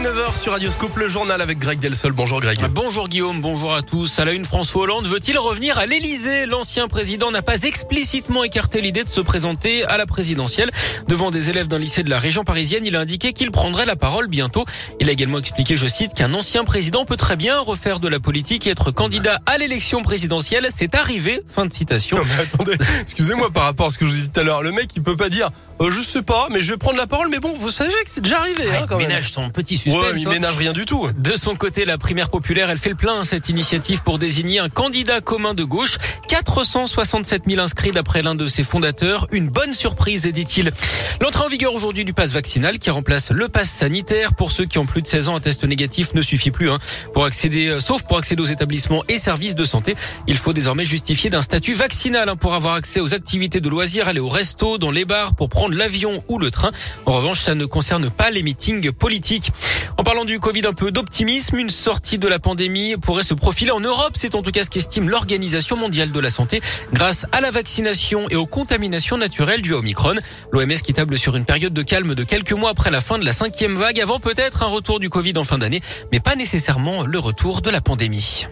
est 9h sur Radio Scoop, le journal avec Greg Delsol. Bonjour Greg. Bonjour Guillaume, bonjour à tous. À la une, François Hollande veut-il revenir à l'Elysée L'ancien président n'a pas explicitement écarté l'idée de se présenter à la présidentielle. Devant des élèves d'un lycée de la région parisienne, il a indiqué qu'il prendrait la parole bientôt. Il a également expliqué, je cite, qu'un ancien président peut très bien refaire de la politique et être candidat à l'élection présidentielle. C'est arrivé. Fin de citation. Non mais attendez, excusez-moi par rapport à ce que je vous disais tout à l'heure. Le mec, il peut pas dire, euh, je sais pas, mais je vais prendre la parole. Mais bon, vous savez que c'est déjà arrivé. Ouais, hein, quand il même. ménage son petit suspense. Ouais, mais il hein. ménage rien du tout. De son côté, la primaire populaire, elle fait le plein, cette initiative pour désigner un candidat commun de gauche. 467 000 inscrits d'après l'un de ses fondateurs. Une bonne surprise, dit-il. L'entrée en vigueur aujourd'hui du pass vaccinal qui remplace le pass sanitaire. Pour ceux qui ont plus de 16 ans, un test négatif ne suffit plus. Hein. Pour accéder, euh, sauf pour accéder aux établissements et services de santé, il faut désormais justifier d'un statut vaccinal hein, pour avoir accès aux activités de loisirs, aller au resto, dans les bars, pour prendre l'avion ou le train. En revanche, ça ne concerne pas les meetings politiques. En parlant du Covid, un peu d'optimisme, une sortie de la pandémie pourrait se profiler en Europe. C'est en tout cas ce qu'estime l'Organisation mondiale de la santé grâce à la vaccination et aux contaminations naturelles dues à Omicron. L'OMS qui table sur une période de calme de quelques mois après la fin de la cinquième vague, avant peut-être un retour du Covid en fin d'année, mais pas nécessairement le retour de la pandémie.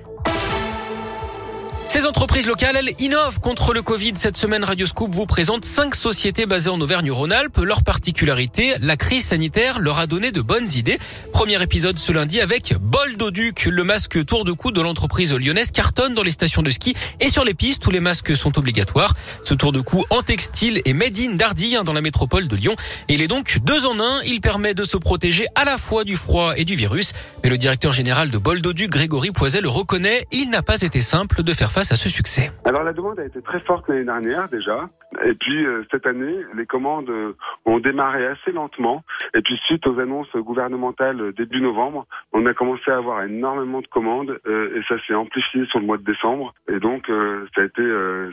Ces entreprises locales, elles innovent contre le Covid. Cette semaine, Radio Scoop vous présente cinq sociétés basées en Auvergne-Rhône-Alpes. Leur particularité, la crise sanitaire leur a donné de bonnes idées. Premier épisode ce lundi avec Boldoduc, le masque tour de cou de l'entreprise lyonnaise cartonne dans les stations de ski et sur les pistes où les masques sont obligatoires. Ce tour de cou en textile est made in Dardy hein, dans la métropole de Lyon. Il est donc deux en un. Il permet de se protéger à la fois du froid et du virus. Mais le directeur général de Boldoduc, Grégory Poiset, le reconnaît. Il n'a pas été simple de faire face à ce succès. Alors la demande a été très forte l'année dernière déjà. Et puis euh, cette année, les commandes euh, ont démarré assez lentement. Et puis suite aux annonces gouvernementales euh, début novembre, on a commencé à avoir énormément de commandes et ça s'est amplifié sur le mois de décembre. Et donc ça a été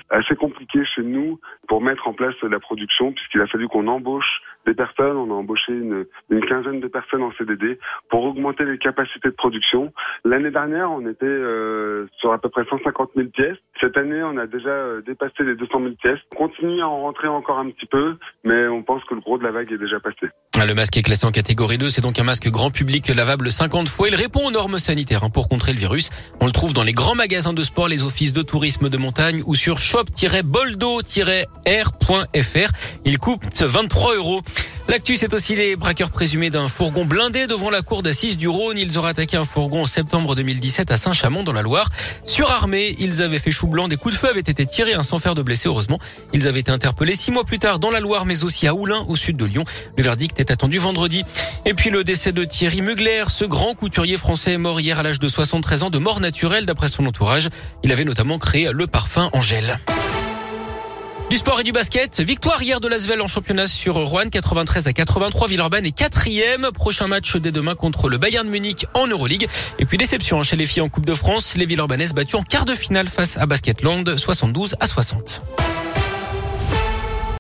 assez compliqué chez nous pour mettre en place la production puisqu'il a fallu qu'on embauche des personnes. On a embauché une, quinzaine de personnes en CDD pour augmenter les capacités de production. L'année dernière, on était euh, sur à peu près 150 000 pièces. Cette année, on a déjà euh, dépassé les 200 000 pièces. On continue à en rentrer encore un petit peu, mais on pense que le gros de la vague est déjà passé. Le masque est classé en catégorie 2, c'est donc un masque grand public lavable 50 fois. Il répond aux normes sanitaires hein, pour contrer le virus. On le trouve dans les grands magasins de sport, les offices de tourisme de montagne ou sur shop-boldo-r.fr. Il coûte 23 euros. L'actu, c'est aussi les braqueurs présumés d'un fourgon blindé devant la cour d'assises du Rhône. Ils auraient attaqué un fourgon en septembre 2017 à Saint-Chamond dans la Loire. Surarmés, ils avaient fait chou blanc. Des coups de feu avaient été tirés hein, sans faire de blessés, heureusement. Ils avaient été interpellés six mois plus tard dans la Loire, mais aussi à Oulin, au sud de Lyon. Le verdict est attendu vendredi. Et puis le décès de Thierry Mugler, ce grand couturier français mort hier à l'âge de 73 ans de mort naturelle d'après son entourage. Il avait notamment créé le parfum Angèle. Du sport et du basket. Victoire hier de Lasvel en championnat sur Rouen, 93 à 83. Villeurbanne est quatrième. Prochain match dès demain contre le Bayern Munich en Euroleague. Et puis déception chez les filles en Coupe de France. Les Villeurbanaises battues en quart de finale face à Basketland, 72 à 60.